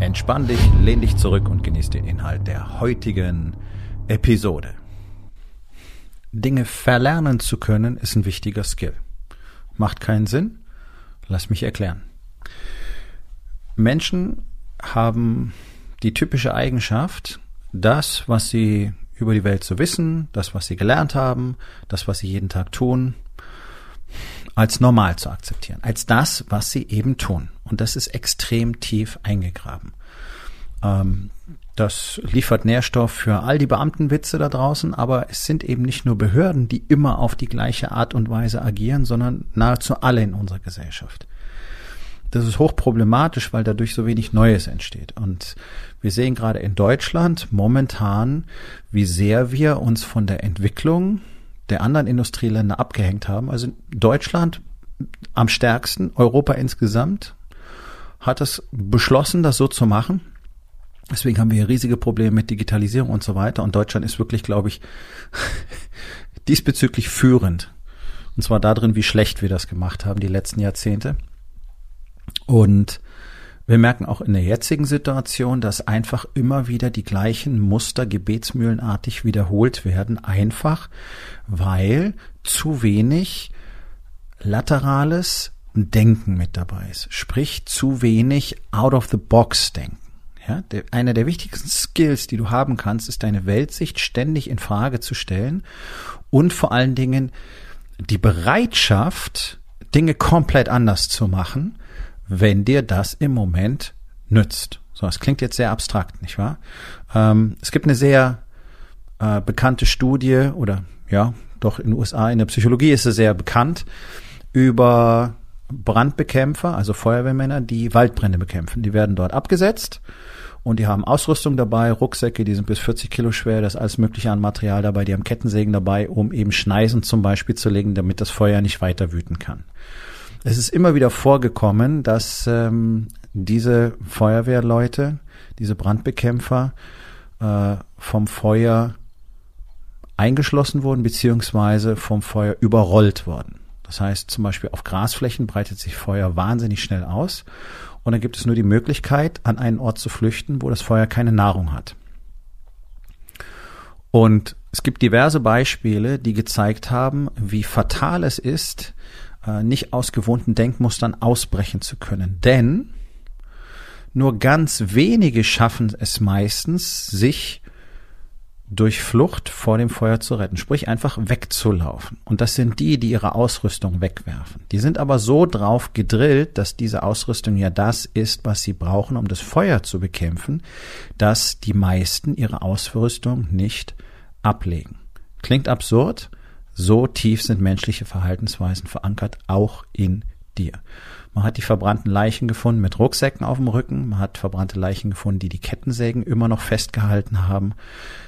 Entspann dich, lehn dich zurück und genieß den Inhalt der heutigen Episode. Dinge verlernen zu können ist ein wichtiger Skill. Macht keinen Sinn? Lass mich erklären. Menschen haben die typische Eigenschaft, das, was sie über die Welt zu wissen, das, was sie gelernt haben, das, was sie jeden Tag tun, als normal zu akzeptieren, als das, was sie eben tun. Und das ist extrem tief eingegraben. Ähm, das liefert Nährstoff für all die Beamtenwitze da draußen, aber es sind eben nicht nur Behörden, die immer auf die gleiche Art und Weise agieren, sondern nahezu alle in unserer Gesellschaft. Das ist hochproblematisch, weil dadurch so wenig Neues entsteht. Und wir sehen gerade in Deutschland momentan, wie sehr wir uns von der Entwicklung der anderen Industrieländer abgehängt haben. Also Deutschland am stärksten, Europa insgesamt hat es beschlossen, das so zu machen. Deswegen haben wir hier riesige Probleme mit Digitalisierung und so weiter. Und Deutschland ist wirklich, glaube ich, diesbezüglich führend. Und zwar darin, wie schlecht wir das gemacht haben die letzten Jahrzehnte. Und wir merken auch in der jetzigen Situation, dass einfach immer wieder die gleichen Muster gebetsmühlenartig wiederholt werden, einfach weil zu wenig laterales Denken mit dabei ist. Sprich, zu wenig out of the box denken. Ja, der, einer der wichtigsten Skills, die du haben kannst, ist deine Weltsicht ständig in Frage zu stellen und vor allen Dingen die Bereitschaft, Dinge komplett anders zu machen, wenn dir das im Moment nützt. So, das klingt jetzt sehr abstrakt, nicht wahr? Ähm, es gibt eine sehr äh, bekannte Studie oder ja, doch in den USA in der Psychologie ist es sehr bekannt über Brandbekämpfer, also Feuerwehrmänner, die Waldbrände bekämpfen. Die werden dort abgesetzt und die haben Ausrüstung dabei, Rucksäcke, die sind bis 40 Kilo schwer, das ist alles mögliche an Material dabei, die haben Kettensägen dabei, um eben Schneisen zum Beispiel zu legen, damit das Feuer nicht weiter wüten kann. Es ist immer wieder vorgekommen, dass ähm, diese Feuerwehrleute, diese Brandbekämpfer äh, vom Feuer eingeschlossen wurden, beziehungsweise vom Feuer überrollt worden. Das heißt, zum Beispiel auf Grasflächen breitet sich Feuer wahnsinnig schnell aus und dann gibt es nur die Möglichkeit, an einen Ort zu flüchten, wo das Feuer keine Nahrung hat. Und es gibt diverse Beispiele, die gezeigt haben, wie fatal es ist, äh, nicht aus gewohnten Denkmustern ausbrechen zu können. Denn nur ganz wenige schaffen es meistens, sich durch Flucht vor dem Feuer zu retten, sprich einfach wegzulaufen. Und das sind die, die ihre Ausrüstung wegwerfen. Die sind aber so drauf gedrillt, dass diese Ausrüstung ja das ist, was sie brauchen, um das Feuer zu bekämpfen, dass die meisten ihre Ausrüstung nicht ablegen. Klingt absurd, so tief sind menschliche Verhaltensweisen verankert, auch in dir. Man hat die verbrannten Leichen gefunden mit Rucksäcken auf dem Rücken. Man hat verbrannte Leichen gefunden, die die Kettensägen immer noch festgehalten haben.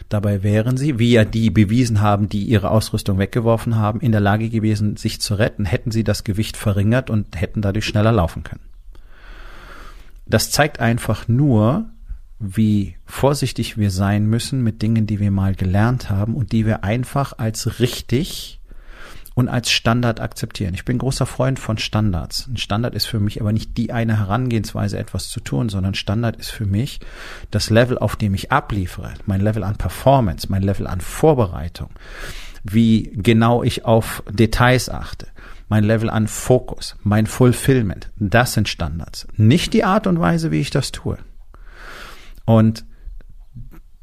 Dabei wären sie, wie ja die bewiesen haben, die ihre Ausrüstung weggeworfen haben, in der Lage gewesen, sich zu retten, hätten sie das Gewicht verringert und hätten dadurch schneller laufen können. Das zeigt einfach nur, wie vorsichtig wir sein müssen mit Dingen, die wir mal gelernt haben und die wir einfach als richtig und als Standard akzeptieren. Ich bin großer Freund von Standards. Ein Standard ist für mich aber nicht die eine Herangehensweise, etwas zu tun, sondern Standard ist für mich das Level, auf dem ich abliefere, mein Level an Performance, mein Level an Vorbereitung, wie genau ich auf Details achte, mein Level an Fokus, mein Fulfillment. Das sind Standards. Nicht die Art und Weise, wie ich das tue. Und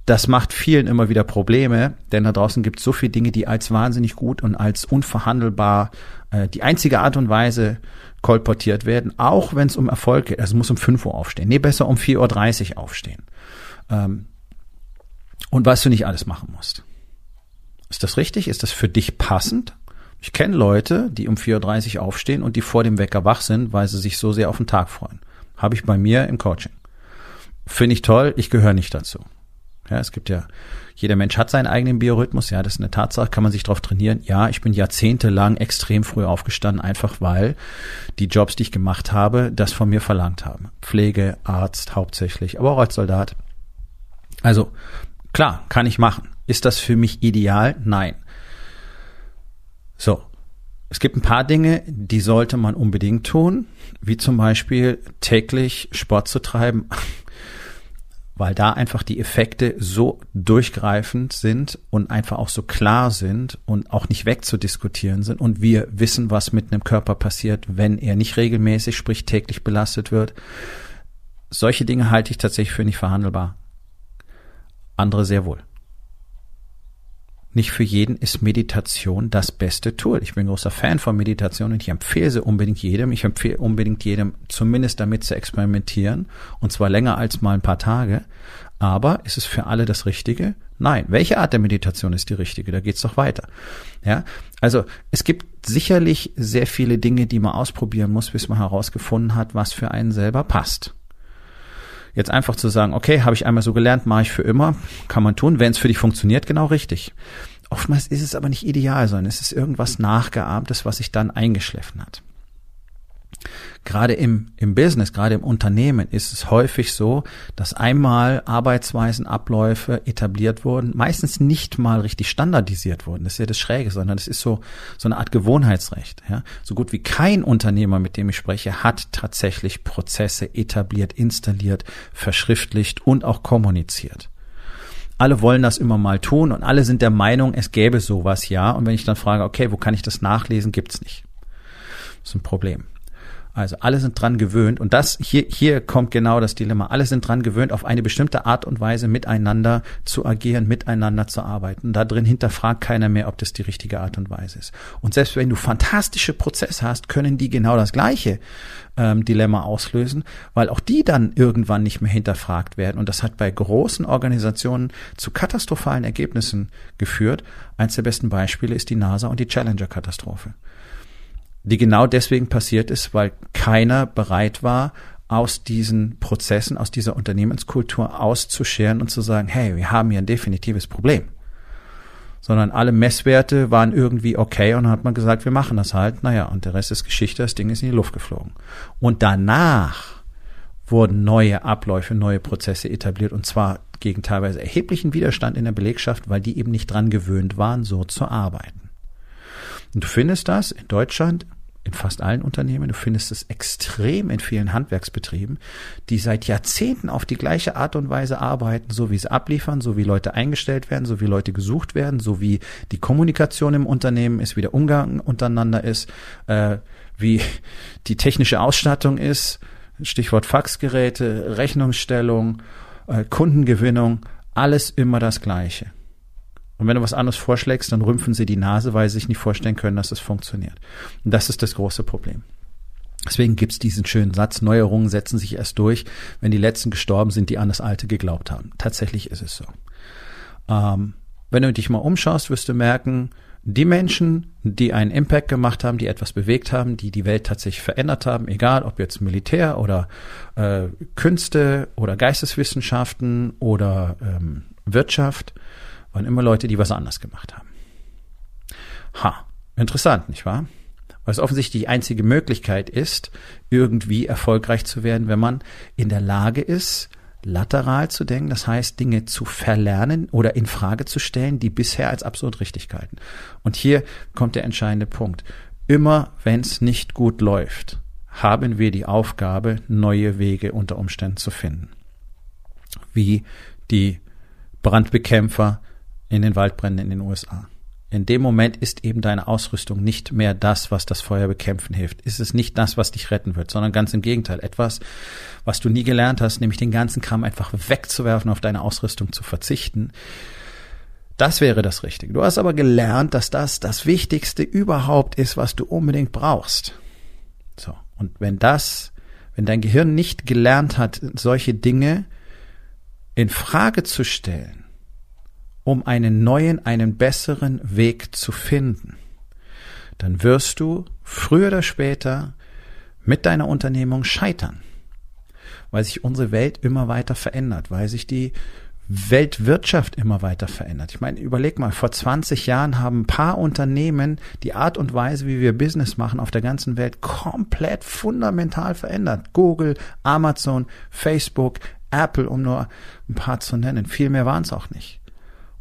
das macht vielen immer wieder Probleme, denn da draußen gibt es so viele Dinge, die als wahnsinnig gut und als unverhandelbar äh, die einzige Art und Weise kolportiert werden, auch wenn es um Erfolg geht. Also muss um 5 Uhr aufstehen. Nee, besser um 4.30 Uhr aufstehen. Ähm, und was du nicht alles machen musst. Ist das richtig? Ist das für dich passend? Ich kenne Leute, die um 4.30 Uhr aufstehen und die vor dem Wecker wach sind, weil sie sich so sehr auf den Tag freuen. Habe ich bei mir im Coaching. finde ich toll, ich gehöre nicht dazu. Ja, es gibt ja, jeder Mensch hat seinen eigenen Biorhythmus, ja, das ist eine Tatsache, kann man sich darauf trainieren. Ja, ich bin jahrzehntelang extrem früh aufgestanden, einfach weil die Jobs, die ich gemacht habe, das von mir verlangt haben. Pflege, Arzt hauptsächlich, aber auch als Soldat. Also, klar, kann ich machen. Ist das für mich ideal? Nein. So. Es gibt ein paar Dinge, die sollte man unbedingt tun, wie zum Beispiel täglich Sport zu treiben weil da einfach die Effekte so durchgreifend sind und einfach auch so klar sind und auch nicht wegzudiskutieren sind und wir wissen, was mit einem Körper passiert, wenn er nicht regelmäßig, sprich täglich belastet wird. Solche Dinge halte ich tatsächlich für nicht verhandelbar. Andere sehr wohl. Nicht für jeden ist Meditation das beste Tool. Ich bin großer Fan von Meditation und ich empfehle sie unbedingt jedem. Ich empfehle unbedingt jedem, zumindest damit zu experimentieren. Und zwar länger als mal ein paar Tage. Aber ist es für alle das Richtige? Nein. Welche Art der Meditation ist die richtige? Da geht's doch weiter. Ja. Also, es gibt sicherlich sehr viele Dinge, die man ausprobieren muss, bis man herausgefunden hat, was für einen selber passt. Jetzt einfach zu sagen, okay, habe ich einmal so gelernt, mache ich für immer, kann man tun, wenn es für dich funktioniert, genau richtig. Oftmals ist es aber nicht ideal, sondern es ist irgendwas Nachgeahmtes, was sich dann eingeschliffen hat gerade im, im Business, gerade im Unternehmen ist es häufig so, dass einmal Arbeitsweisen, Abläufe etabliert wurden, meistens nicht mal richtig standardisiert wurden. Das ist ja das Schräge, sondern es ist so, so eine Art Gewohnheitsrecht. Ja? So gut wie kein Unternehmer, mit dem ich spreche, hat tatsächlich Prozesse etabliert, installiert, verschriftlicht und auch kommuniziert alle wollen das immer mal tun und alle sind der Meinung, es gäbe sowas ja. Und wenn ich dann frage, okay, wo kann ich das nachlesen, gibt's nicht. Das ist ein Problem. Also alle sind dran gewöhnt und das hier hier kommt genau das Dilemma. Alle sind dran gewöhnt, auf eine bestimmte Art und Weise miteinander zu agieren, miteinander zu arbeiten. Da drin hinterfragt keiner mehr, ob das die richtige Art und Weise ist. Und selbst wenn du fantastische Prozesse hast, können die genau das gleiche ähm, Dilemma auslösen, weil auch die dann irgendwann nicht mehr hinterfragt werden. Und das hat bei großen Organisationen zu katastrophalen Ergebnissen geführt. Eins der besten Beispiele ist die NASA und die Challenger-Katastrophe die genau deswegen passiert ist, weil keiner bereit war, aus diesen Prozessen, aus dieser Unternehmenskultur auszuscheren und zu sagen, hey, wir haben hier ein definitives Problem. Sondern alle Messwerte waren irgendwie okay und dann hat man gesagt, wir machen das halt. Naja, und der Rest ist Geschichte, das Ding ist in die Luft geflogen. Und danach wurden neue Abläufe, neue Prozesse etabliert und zwar gegen teilweise erheblichen Widerstand in der Belegschaft, weil die eben nicht dran gewöhnt waren, so zu arbeiten. Und du findest das in Deutschland in fast allen Unternehmen. Du findest es extrem in vielen Handwerksbetrieben, die seit Jahrzehnten auf die gleiche Art und Weise arbeiten, so wie sie abliefern, so wie Leute eingestellt werden, so wie Leute gesucht werden, so wie die Kommunikation im Unternehmen ist, wie der Umgang untereinander ist, äh, wie die technische Ausstattung ist, Stichwort Faxgeräte, Rechnungsstellung, äh, Kundengewinnung, alles immer das Gleiche. Und wenn du was anderes vorschlägst, dann rümpfen sie die Nase, weil sie sich nicht vorstellen können, dass es funktioniert. Und das ist das große Problem. Deswegen gibt's diesen schönen Satz, Neuerungen setzen sich erst durch, wenn die Letzten gestorben sind, die an das Alte geglaubt haben. Tatsächlich ist es so. Ähm, wenn du dich mal umschaust, wirst du merken, die Menschen, die einen Impact gemacht haben, die etwas bewegt haben, die die Welt tatsächlich verändert haben, egal ob jetzt Militär oder äh, Künste oder Geisteswissenschaften oder ähm, Wirtschaft, waren immer Leute, die was anders gemacht haben. Ha, interessant, nicht wahr? Weil es offensichtlich die einzige Möglichkeit ist, irgendwie erfolgreich zu werden, wenn man in der Lage ist, lateral zu denken, das heißt Dinge zu verlernen oder in Frage zu stellen, die bisher als absurd richtig galten. Und hier kommt der entscheidende Punkt. Immer wenn es nicht gut läuft, haben wir die Aufgabe, neue Wege unter Umständen zu finden. Wie die Brandbekämpfer in den Waldbränden in den USA. In dem Moment ist eben deine Ausrüstung nicht mehr das, was das Feuer bekämpfen hilft. Ist es nicht das, was dich retten wird, sondern ganz im Gegenteil. Etwas, was du nie gelernt hast, nämlich den ganzen Kram einfach wegzuwerfen, auf deine Ausrüstung zu verzichten. Das wäre das Richtige. Du hast aber gelernt, dass das das Wichtigste überhaupt ist, was du unbedingt brauchst. So. Und wenn das, wenn dein Gehirn nicht gelernt hat, solche Dinge in Frage zu stellen, um einen neuen, einen besseren Weg zu finden, dann wirst du früher oder später mit deiner Unternehmung scheitern. weil sich unsere Welt immer weiter verändert, weil sich die Weltwirtschaft immer weiter verändert. Ich meine, überleg mal, vor 20 Jahren haben ein paar Unternehmen die Art und Weise, wie wir Business machen auf der ganzen Welt komplett fundamental verändert. Google, Amazon, Facebook, Apple, um nur ein paar zu nennen. Viel mehr waren es auch nicht.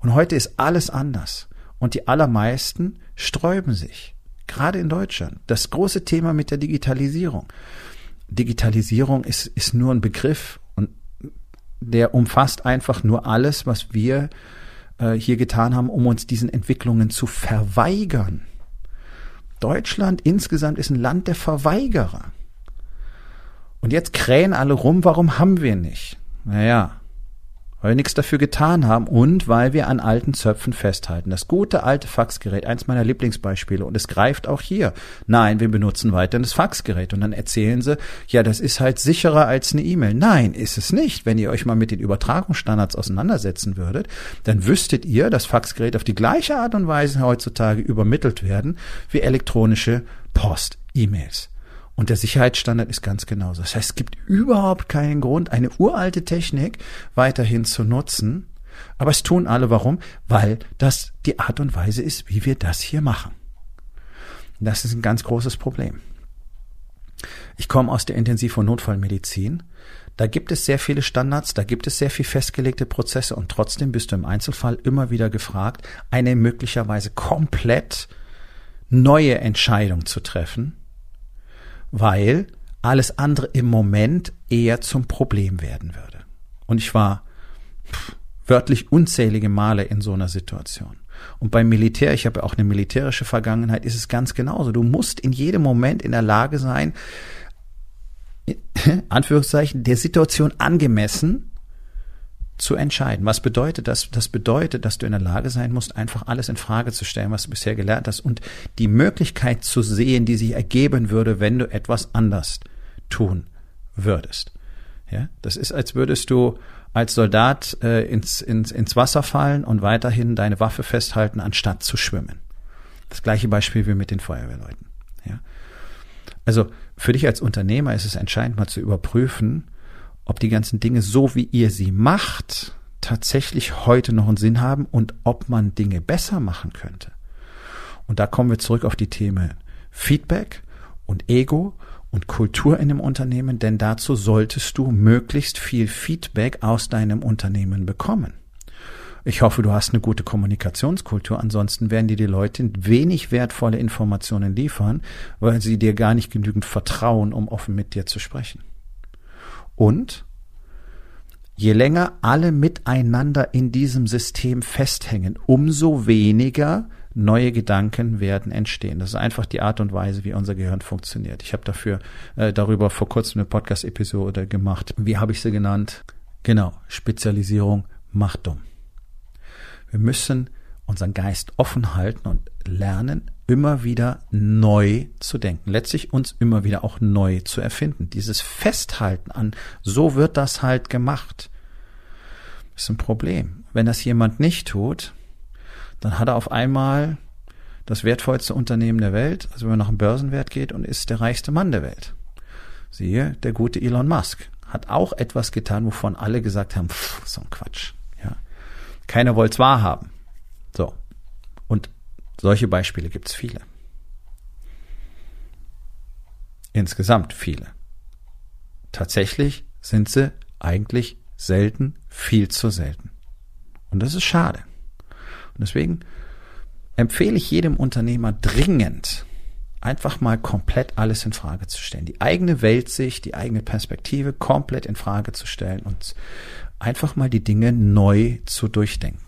Und heute ist alles anders. Und die allermeisten sträuben sich. Gerade in Deutschland. Das große Thema mit der Digitalisierung. Digitalisierung ist, ist nur ein Begriff der umfasst einfach nur alles, was wir äh, hier getan haben, um uns diesen Entwicklungen zu verweigern. Deutschland insgesamt ist ein Land der Verweigerer. Und jetzt krähen alle rum, warum haben wir nicht? Naja, weil wir nichts dafür getan haben und weil wir an alten Zöpfen festhalten. Das gute alte Faxgerät, eins meiner Lieblingsbeispiele und es greift auch hier. Nein, wir benutzen weiterhin das Faxgerät und dann erzählen sie, ja, das ist halt sicherer als eine E-Mail. Nein, ist es nicht. Wenn ihr euch mal mit den Übertragungsstandards auseinandersetzen würdet, dann wüsstet ihr, dass Faxgeräte auf die gleiche Art und Weise heutzutage übermittelt werden wie elektronische Post, E-Mails. Und der Sicherheitsstandard ist ganz genauso. Das heißt, es gibt überhaupt keinen Grund, eine uralte Technik weiterhin zu nutzen. Aber es tun alle. Warum? Weil das die Art und Weise ist, wie wir das hier machen. Das ist ein ganz großes Problem. Ich komme aus der Intensiv- und Notfallmedizin. Da gibt es sehr viele Standards, da gibt es sehr viel festgelegte Prozesse und trotzdem bist du im Einzelfall immer wieder gefragt, eine möglicherweise komplett neue Entscheidung zu treffen, weil alles andere im Moment eher zum Problem werden würde. Und ich war wörtlich unzählige Male in so einer Situation. Und beim Militär, ich habe auch eine militärische Vergangenheit, ist es ganz genauso. Du musst in jedem Moment in der Lage sein, Anführungszeichen, der Situation angemessen zu entscheiden. Was bedeutet das? Das bedeutet, dass du in der Lage sein musst, einfach alles in Frage zu stellen, was du bisher gelernt hast und die Möglichkeit zu sehen, die sich ergeben würde, wenn du etwas anders tun würdest. Ja, das ist, als würdest du als Soldat äh, ins, ins, ins Wasser fallen und weiterhin deine Waffe festhalten, anstatt zu schwimmen. Das gleiche Beispiel wie mit den Feuerwehrleuten. Ja. Also für dich als Unternehmer ist es entscheidend, mal zu überprüfen, ob die ganzen Dinge so wie ihr sie macht, tatsächlich heute noch einen Sinn haben und ob man Dinge besser machen könnte. Und da kommen wir zurück auf die Themen Feedback und Ego und Kultur in dem Unternehmen, denn dazu solltest du möglichst viel Feedback aus deinem Unternehmen bekommen. Ich hoffe, du hast eine gute Kommunikationskultur, ansonsten werden dir die Leute wenig wertvolle Informationen liefern, weil sie dir gar nicht genügend vertrauen, um offen mit dir zu sprechen. Und je länger alle miteinander in diesem System festhängen, umso weniger neue Gedanken werden entstehen. Das ist einfach die Art und Weise, wie unser Gehirn funktioniert. Ich habe dafür äh, darüber vor kurzem eine Podcast-Episode gemacht. Wie habe ich sie genannt? Genau, Spezialisierung macht dumm. Wir müssen unseren Geist offen halten und lernen, immer wieder neu zu denken. Letztlich uns immer wieder auch neu zu erfinden. Dieses Festhalten an, so wird das halt gemacht, ist ein Problem. Wenn das jemand nicht tut, dann hat er auf einmal das wertvollste Unternehmen der Welt, also wenn man nach dem Börsenwert geht und ist der reichste Mann der Welt. Siehe, der gute Elon Musk hat auch etwas getan, wovon alle gesagt haben, pff, so ein Quatsch. Ja. Keiner wollte es wahrhaben. So. Solche Beispiele gibt es viele. Insgesamt viele. Tatsächlich sind sie eigentlich selten, viel zu selten. Und das ist schade. Und deswegen empfehle ich jedem Unternehmer dringend, einfach mal komplett alles in Frage zu stellen. Die eigene Weltsicht, die eigene Perspektive komplett in Frage zu stellen und einfach mal die Dinge neu zu durchdenken.